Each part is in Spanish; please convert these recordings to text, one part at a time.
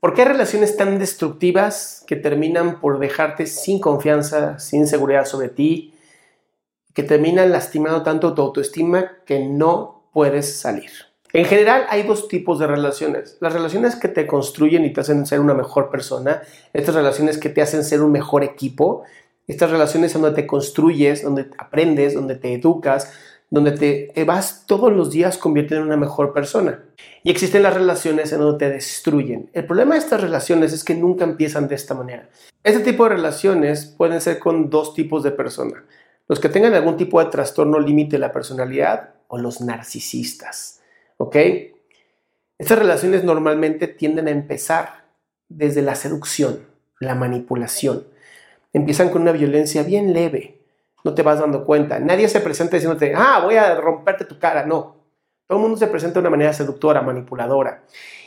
¿Por qué hay relaciones tan destructivas que terminan por dejarte sin confianza, sin seguridad sobre ti, que terminan lastimando tanto tu autoestima que no puedes salir? En general hay dos tipos de relaciones. Las relaciones que te construyen y te hacen ser una mejor persona, estas relaciones que te hacen ser un mejor equipo, estas relaciones donde te construyes, donde aprendes, donde te educas, donde te, vas todos los días convirtiendo en una mejor persona. Y existen las relaciones en donde te destruyen. El problema de estas relaciones es que nunca empiezan de esta manera. Este tipo de relaciones pueden ser con dos tipos de personas. Los que tengan algún tipo de trastorno límite de la personalidad o los narcisistas. ¿Ok? Estas relaciones normalmente tienden a empezar desde la seducción, la manipulación. Empiezan con una violencia bien leve, no te vas dando cuenta. Nadie se presenta diciéndote, ah, voy a romperte tu cara. No. Todo el mundo se presenta de una manera seductora, manipuladora.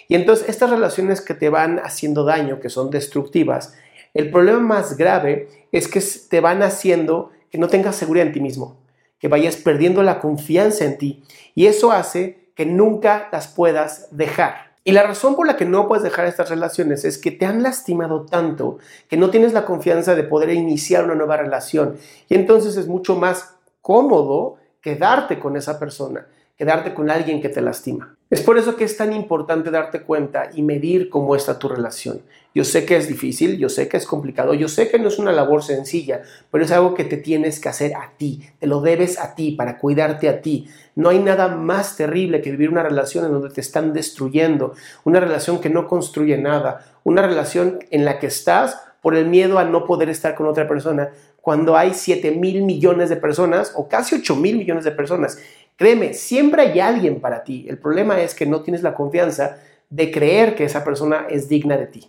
Y entonces estas relaciones que te van haciendo daño, que son destructivas, el problema más grave es que te van haciendo que no tengas seguridad en ti mismo, que vayas perdiendo la confianza en ti. Y eso hace que nunca las puedas dejar. Y la razón por la que no puedes dejar estas relaciones es que te han lastimado tanto que no tienes la confianza de poder iniciar una nueva relación. Y entonces es mucho más cómodo quedarte con esa persona, quedarte con alguien que te lastima. Es por eso que es tan importante darte cuenta y medir cómo está tu relación. Yo sé que es difícil, yo sé que es complicado, yo sé que no es una labor sencilla, pero es algo que te tienes que hacer a ti, te lo debes a ti para cuidarte a ti. No hay nada más terrible que vivir una relación en donde te están destruyendo, una relación que no construye nada, una relación en la que estás por el miedo a no poder estar con otra persona, cuando hay 7 mil millones de personas o casi 8 mil millones de personas Créeme, siempre hay alguien para ti. El problema es que no tienes la confianza de creer que esa persona es digna de ti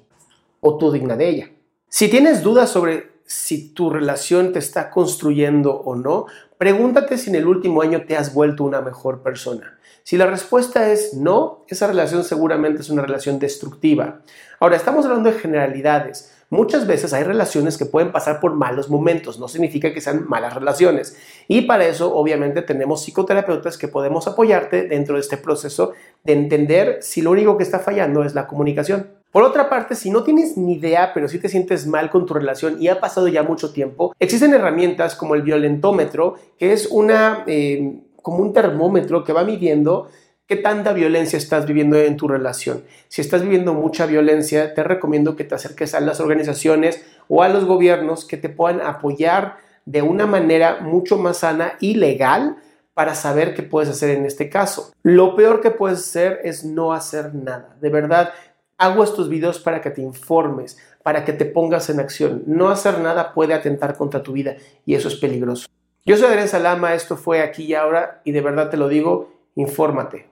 o tú digna de ella. Si tienes dudas sobre si tu relación te está construyendo o no, pregúntate si en el último año te has vuelto una mejor persona. Si la respuesta es no, esa relación seguramente es una relación destructiva. Ahora, estamos hablando de generalidades. Muchas veces hay relaciones que pueden pasar por malos momentos, no significa que sean malas relaciones. Y para eso, obviamente, tenemos psicoterapeutas que podemos apoyarte dentro de este proceso de entender si lo único que está fallando es la comunicación. Por otra parte, si no tienes ni idea, pero si te sientes mal con tu relación y ha pasado ya mucho tiempo, existen herramientas como el violentómetro, que es una, eh, como un termómetro que va midiendo ¿Qué tanta violencia estás viviendo en tu relación? Si estás viviendo mucha violencia, te recomiendo que te acerques a las organizaciones o a los gobiernos que te puedan apoyar de una manera mucho más sana y legal para saber qué puedes hacer en este caso. Lo peor que puedes hacer es no hacer nada. De verdad, hago estos videos para que te informes, para que te pongas en acción. No hacer nada puede atentar contra tu vida y eso es peligroso. Yo soy Adrián Salama, esto fue aquí y ahora y de verdad te lo digo, infórmate